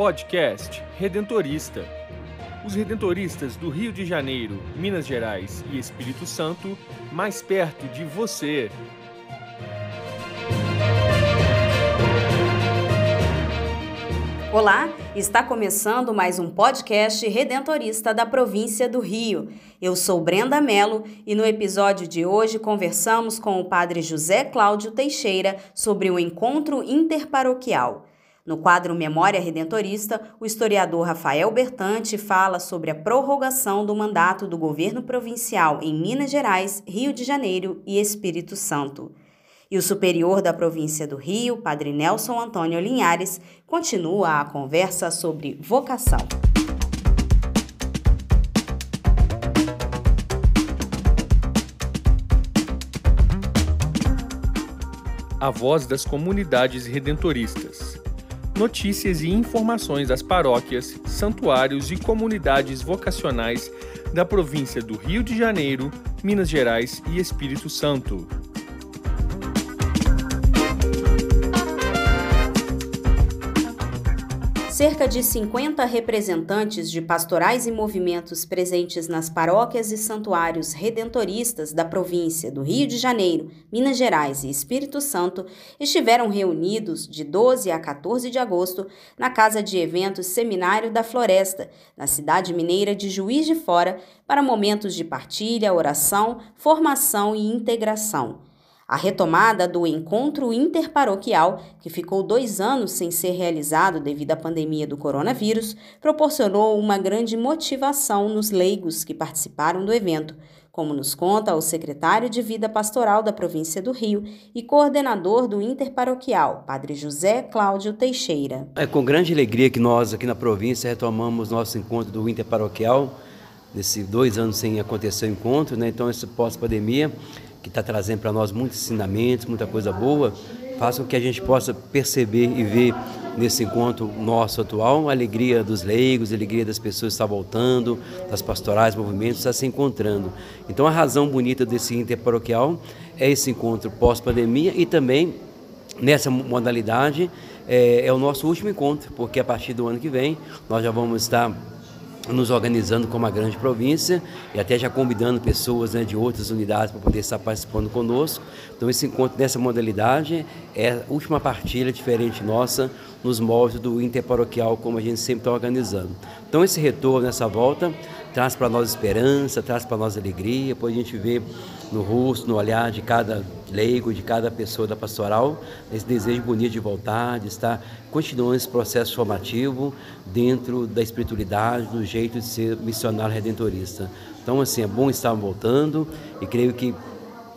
Podcast Redentorista. Os redentoristas do Rio de Janeiro, Minas Gerais e Espírito Santo, mais perto de você. Olá, está começando mais um podcast redentorista da província do Rio. Eu sou Brenda Mello e no episódio de hoje conversamos com o padre José Cláudio Teixeira sobre o encontro interparoquial. No quadro Memória Redentorista, o historiador Rafael Bertante fala sobre a prorrogação do mandato do governo provincial em Minas Gerais, Rio de Janeiro e Espírito Santo. E o superior da província do Rio, Padre Nelson Antônio Linhares, continua a conversa sobre vocação. A voz das comunidades redentoristas. Notícias e informações das paróquias, santuários e comunidades vocacionais da província do Rio de Janeiro, Minas Gerais e Espírito Santo. Cerca de 50 representantes de pastorais e movimentos presentes nas paróquias e santuários redentoristas da província do Rio de Janeiro, Minas Gerais e Espírito Santo estiveram reunidos de 12 a 14 de agosto na Casa de Eventos Seminário da Floresta, na cidade mineira de Juiz de Fora, para momentos de partilha, oração, formação e integração. A retomada do encontro interparoquial, que ficou dois anos sem ser realizado devido à pandemia do coronavírus, proporcionou uma grande motivação nos leigos que participaram do evento, como nos conta o secretário de Vida Pastoral da província do Rio e coordenador do Interparoquial, Padre José Cláudio Teixeira. É com grande alegria que nós aqui na província retomamos nosso encontro do Interparoquial, desses dois anos sem acontecer o encontro, né? então esse pós-pandemia que está trazendo para nós muitos ensinamentos, muita coisa boa, faça com que a gente possa perceber e ver nesse encontro nosso atual a alegria dos leigos, a alegria das pessoas que estão voltando, das pastorais, movimentos, está se encontrando. Então a razão bonita desse interparoquial é esse encontro pós-pandemia e também nessa modalidade é, é o nosso último encontro, porque a partir do ano que vem nós já vamos estar nos organizando como uma grande província e até já convidando pessoas né, de outras unidades para poder estar participando conosco. Então esse encontro nessa modalidade é a última partilha diferente nossa nos moldes do interparoquial como a gente sempre está organizando. Então esse retorno nessa volta traz para nós esperança, traz para nós alegria, depois a gente vê no rosto, no olhar de cada leigo, de cada pessoa da pastoral, esse desejo bonito de voltar, de estar continuando esse processo formativo dentro da espiritualidade, do jeito de ser missionário redentorista. Então, assim, é bom estar voltando e creio que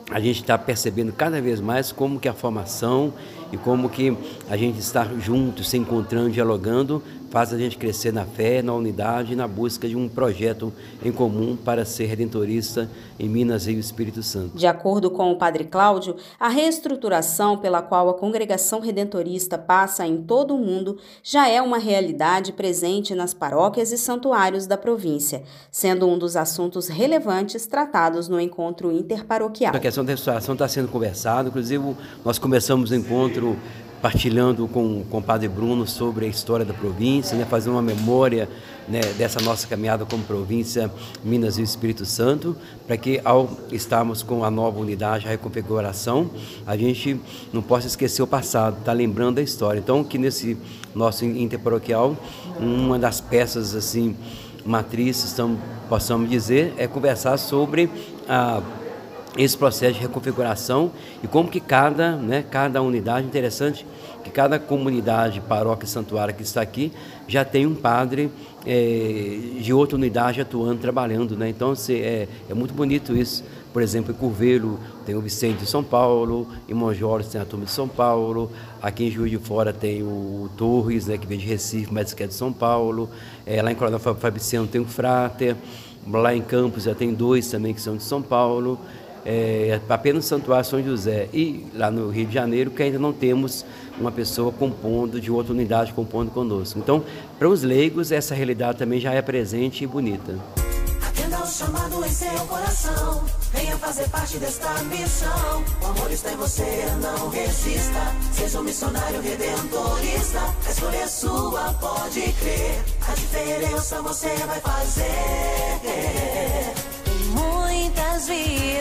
a gente está percebendo cada vez mais como que a formação e como que a gente está junto, se encontrando, dialogando, faz a gente crescer na fé, na unidade na busca de um projeto em comum para ser redentorista em Minas e Espírito Santo. De acordo com o Padre Cláudio, a reestruturação pela qual a congregação redentorista passa em todo o mundo já é uma realidade presente nas paróquias e santuários da província, sendo um dos assuntos relevantes tratados no encontro interparoquial. A questão da restauração está sendo conversada, inclusive nós começamos o encontro partilhando com, com o Padre Bruno sobre a história da província, né, fazendo uma memória né, dessa nossa caminhada como província Minas e Espírito Santo, para que ao estarmos com a nova unidade, a reconfiguração, a gente não possa esquecer o passado, tá lembrando da história. Então, que nesse nosso interparoquial, uma das peças assim matrizes, então, possamos dizer, é conversar sobre a esse processo de reconfiguração e como que cada, né, cada unidade, interessante que cada comunidade, paróquia, santuário que está aqui já tem um padre é, de outra unidade atuando, trabalhando, né? Então assim, é, é muito bonito isso. Por exemplo, em Curvelo tem o Vicente de São Paulo, em Monjolos tem a turma de São Paulo, aqui em Juiz de Fora tem o Torres, né, que vem de Recife, mas que é de São Paulo, é, lá em Coronel Fabriciano tem o Frater, lá em Campos já tem dois também que são de São Paulo, é, apenas Santuário São José e lá no Rio de Janeiro, que ainda não temos uma pessoa compondo, de outra unidade compondo conosco. Então, para os leigos, essa realidade também já é presente e bonita. Atenda o chamado em seu coração. Venha fazer parte desta missão. O amor está em você, não resista. Seja um missionário redentorista. A escolha é sua, pode crer. A diferença você vai fazer.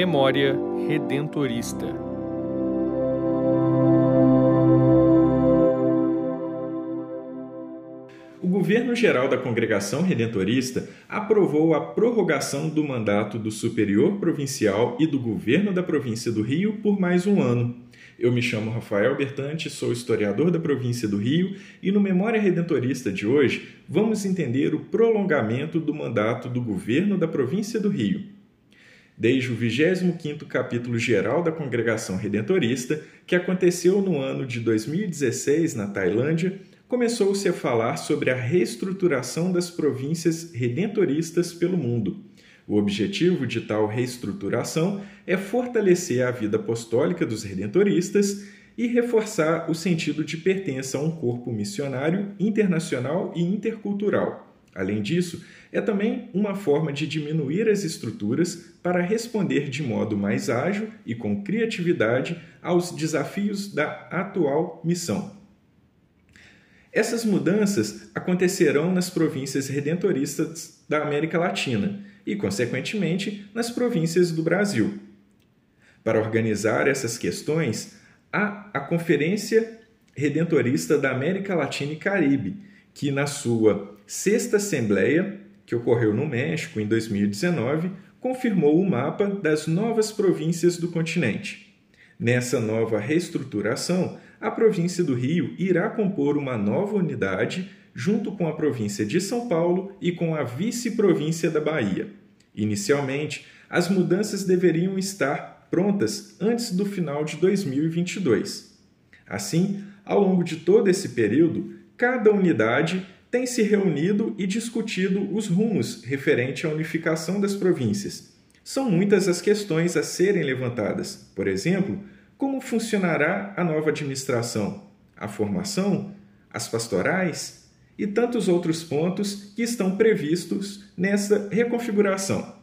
Memória Redentorista governo geral da Congregação Redentorista aprovou a prorrogação do mandato do superior provincial e do governo da província do Rio por mais um ano. Eu me chamo Rafael Bertante, sou historiador da província do Rio e no Memória Redentorista de hoje vamos entender o prolongamento do mandato do governo da província do Rio. Desde o 25º capítulo geral da Congregação Redentorista, que aconteceu no ano de 2016 na Tailândia, começou-se a falar sobre a reestruturação das províncias redentoristas pelo mundo. O objetivo de tal reestruturação é fortalecer a vida apostólica dos redentoristas e reforçar o sentido de pertença a um corpo missionário internacional e intercultural. Além disso, é também uma forma de diminuir as estruturas para responder de modo mais ágil e com criatividade aos desafios da atual missão. Essas mudanças acontecerão nas províncias redentoristas da América Latina e, consequentemente, nas províncias do Brasil. Para organizar essas questões, há a Conferência Redentorista da América Latina e Caribe, que, na sua sexta Assembleia, que ocorreu no México em 2019, confirmou o mapa das novas províncias do continente. Nessa nova reestruturação, a província do Rio irá compor uma nova unidade junto com a província de São Paulo e com a vice-província da Bahia. Inicialmente, as mudanças deveriam estar prontas antes do final de 2022. Assim, ao longo de todo esse período, cada unidade tem se reunido e discutido os rumos referente à unificação das províncias. São muitas as questões a serem levantadas. Por exemplo, como funcionará a nova administração, a formação, as pastorais e tantos outros pontos que estão previstos nessa reconfiguração.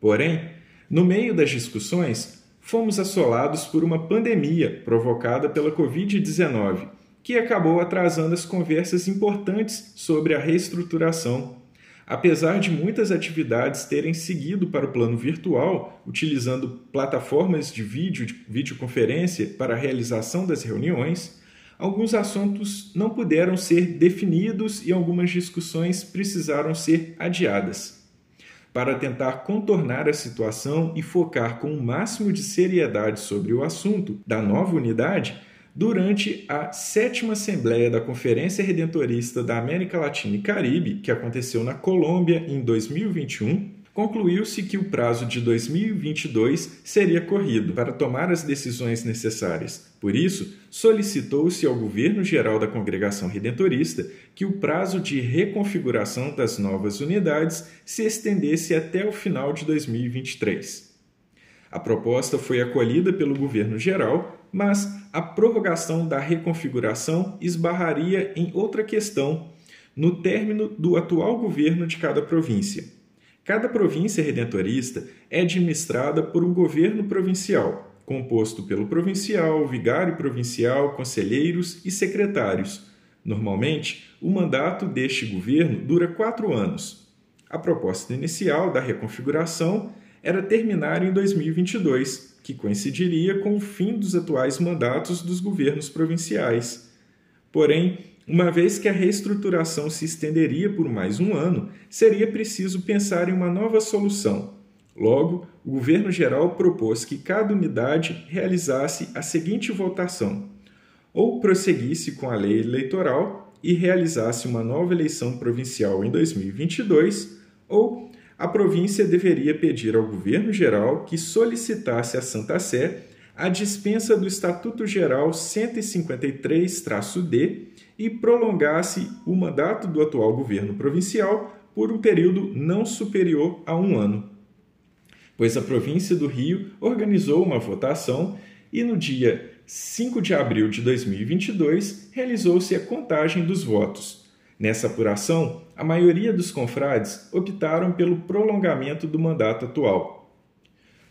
Porém, no meio das discussões, fomos assolados por uma pandemia provocada pela Covid-19, que acabou atrasando as conversas importantes sobre a reestruturação Apesar de muitas atividades terem seguido para o plano virtual, utilizando plataformas de vídeo, de videoconferência para a realização das reuniões, alguns assuntos não puderam ser definidos e algumas discussões precisaram ser adiadas. Para tentar contornar a situação e focar com o máximo de seriedade sobre o assunto da nova unidade, durante a sétima Assembleia da Conferência Redentorista da América Latina e Caribe, que aconteceu na Colômbia em 2021, concluiu-se que o prazo de 2022 seria corrido para tomar as decisões necessárias. Por isso, solicitou-se ao governo geral da Congregação Redentorista que o prazo de reconfiguração das novas unidades se estendesse até o final de 2023. A proposta foi acolhida pelo governo geral, mas a prorrogação da reconfiguração esbarraria em outra questão no término do atual governo de cada província. Cada província redentorista é administrada por um governo provincial, composto pelo provincial, vigário provincial, conselheiros e secretários. Normalmente, o mandato deste governo dura quatro anos. A proposta inicial da reconfiguração era terminar em 2022, que coincidiria com o fim dos atuais mandatos dos governos provinciais. Porém, uma vez que a reestruturação se estenderia por mais um ano, seria preciso pensar em uma nova solução. Logo, o governo geral propôs que cada unidade realizasse a seguinte votação: ou prosseguisse com a lei eleitoral e realizasse uma nova eleição provincial em 2022, ou a província deveria pedir ao governo geral que solicitasse à Santa Sé a dispensa do Estatuto Geral 153-D e prolongasse o mandato do atual governo provincial por um período não superior a um ano. Pois a província do Rio organizou uma votação e no dia 5 de abril de 2022 realizou-se a contagem dos votos. Nessa apuração, a maioria dos confrades optaram pelo prolongamento do mandato atual.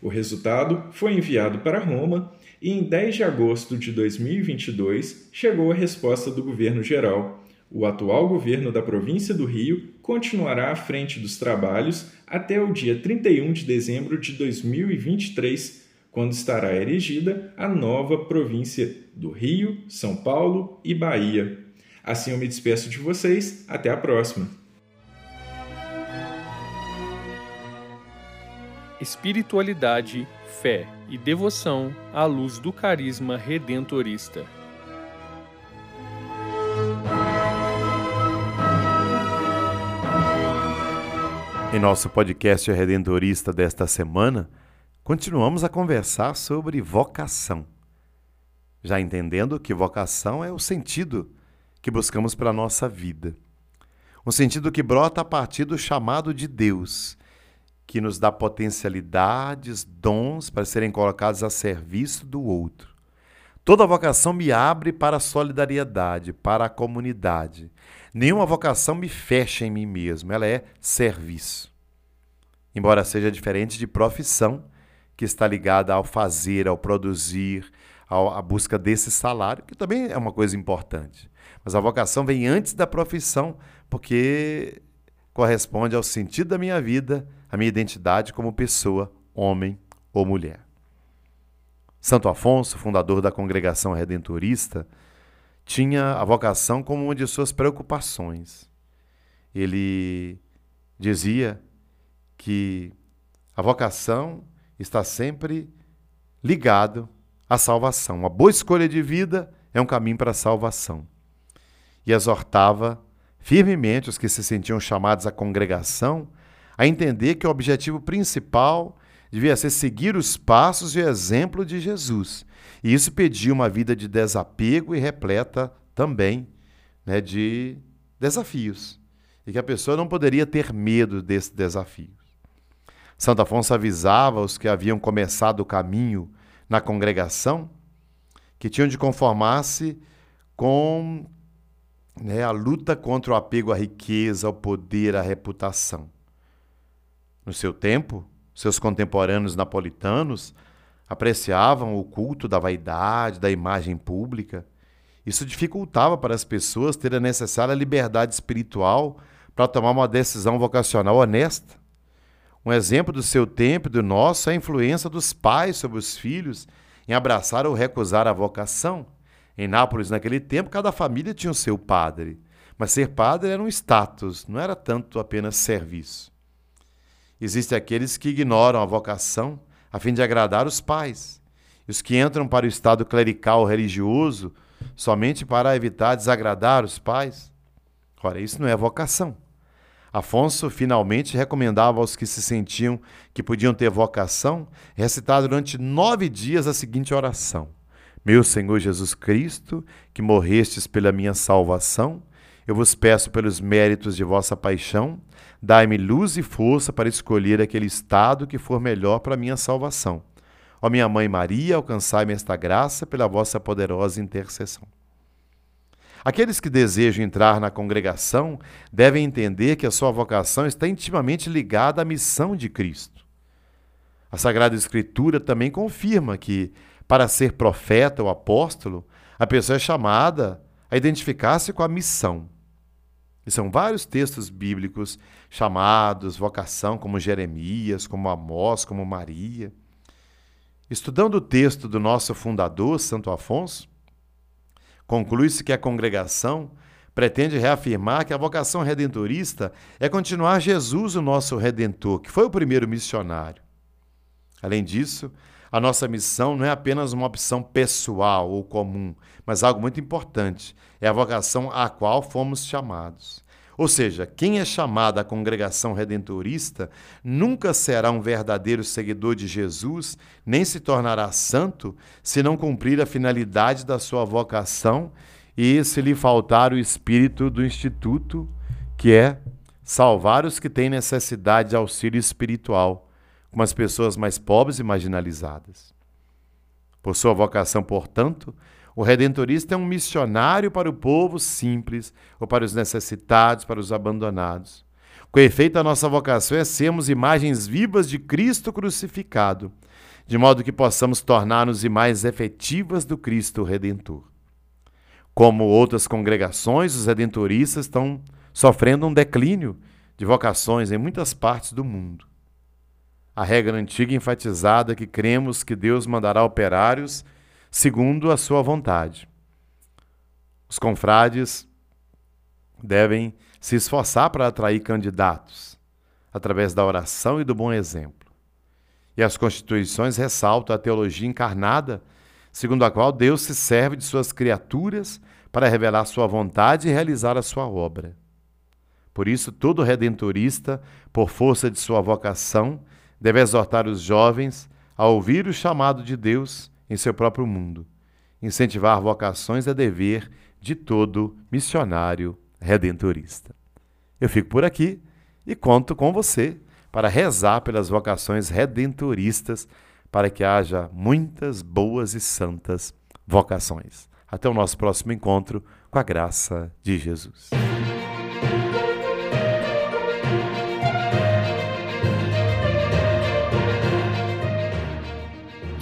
O resultado foi enviado para Roma e, em 10 de agosto de 2022, chegou a resposta do governo geral. O atual governo da província do Rio continuará à frente dos trabalhos até o dia 31 de dezembro de 2023, quando estará erigida a nova província do Rio, São Paulo e Bahia. Assim eu me despeço de vocês, até a próxima! espiritualidade, fé e devoção à luz do carisma redentorista. Em nosso podcast redentorista desta semana, continuamos a conversar sobre vocação. Já entendendo que vocação é o sentido que buscamos para a nossa vida. Um sentido que brota a partir do chamado de Deus que nos dá potencialidades, dons para serem colocados a serviço do outro. Toda vocação me abre para a solidariedade, para a comunidade. Nenhuma vocação me fecha em mim mesmo, ela é serviço. Embora seja diferente de profissão, que está ligada ao fazer, ao produzir, à busca desse salário, que também é uma coisa importante. Mas a vocação vem antes da profissão, porque corresponde ao sentido da minha vida, a minha identidade como pessoa, homem ou mulher. Santo Afonso, fundador da congregação redentorista, tinha a vocação como uma de suas preocupações. Ele dizia que a vocação está sempre ligado à salvação. Uma boa escolha de vida é um caminho para a salvação. E exortava firmemente os que se sentiam chamados à congregação a entender que o objetivo principal devia ser seguir os passos e o exemplo de Jesus. E isso pedia uma vida de desapego e repleta também né, de desafios. E que a pessoa não poderia ter medo desses desafios. Santo Afonso avisava os que haviam começado o caminho na congregação que tinham de conformar-se com né, a luta contra o apego à riqueza, ao poder, à reputação. No seu tempo, seus contemporâneos napolitanos apreciavam o culto da vaidade, da imagem pública. Isso dificultava para as pessoas ter a necessária liberdade espiritual para tomar uma decisão vocacional honesta. Um exemplo do seu tempo e do nosso é a influência dos pais sobre os filhos em abraçar ou recusar a vocação. Em Nápoles, naquele tempo, cada família tinha o seu padre, mas ser padre era um status, não era tanto apenas serviço. Existem aqueles que ignoram a vocação a fim de agradar os pais, e os que entram para o estado clerical religioso somente para evitar desagradar os pais. Ora, isso não é vocação. Afonso finalmente recomendava aos que se sentiam que podiam ter vocação recitar durante nove dias a seguinte oração: Meu Senhor Jesus Cristo, que morrestes pela minha salvação, eu vos peço pelos méritos de vossa paixão Dai-me luz e força para escolher aquele estado que for melhor para minha salvação. Ó minha mãe Maria, alcançai-me esta graça pela vossa poderosa intercessão. Aqueles que desejam entrar na congregação devem entender que a sua vocação está intimamente ligada à missão de Cristo. A Sagrada Escritura também confirma que, para ser profeta ou apóstolo, a pessoa é chamada a identificar-se com a missão. E são vários textos bíblicos chamados vocação, como Jeremias, como Amós, como Maria. Estudando o texto do nosso fundador, Santo Afonso, conclui-se que a congregação pretende reafirmar que a vocação redentorista é continuar Jesus, o nosso redentor, que foi o primeiro missionário. Além disso, A nossa missão não é apenas uma opção pessoal ou comum, mas algo muito importante. É a vocação à qual fomos chamados. Ou seja, quem é chamado à congregação redentorista nunca será um verdadeiro seguidor de Jesus, nem se tornará santo, se não cumprir a finalidade da sua vocação e se lhe faltar o espírito do instituto, que é salvar os que têm necessidade de auxílio espiritual, como as pessoas mais pobres e marginalizadas. Por sua vocação, portanto, o redentorista é um missionário para o povo simples, ou para os necessitados, para os abandonados. Com efeito, a nossa vocação é sermos imagens vivas de Cristo crucificado, de modo que possamos tornar-nos imagens efetivas do Cristo Redentor. Como outras congregações, os redentoristas estão sofrendo um declínio de vocações em muitas partes do mundo. A regra antiga enfatizada que cremos que Deus mandará operários segundo a sua vontade. Os confrades devem se esforçar para atrair candidatos através da oração e do bom exemplo. E as constituições ressaltam a teologia encarnada, segundo a qual Deus se serve de suas criaturas para revelar sua vontade e realizar a sua obra. Por isso, todo redentorista, por força de sua vocação, deve exortar os jovens a ouvir o chamado de Deus em seu próprio mundo. Incentivar vocações é dever de todo missionário redentorista. Eu fico por aqui e conto com você para rezar pelas vocações redentoristas, para que haja muitas boas e santas vocações. Até o nosso próximo encontro, com a graça de Jesus.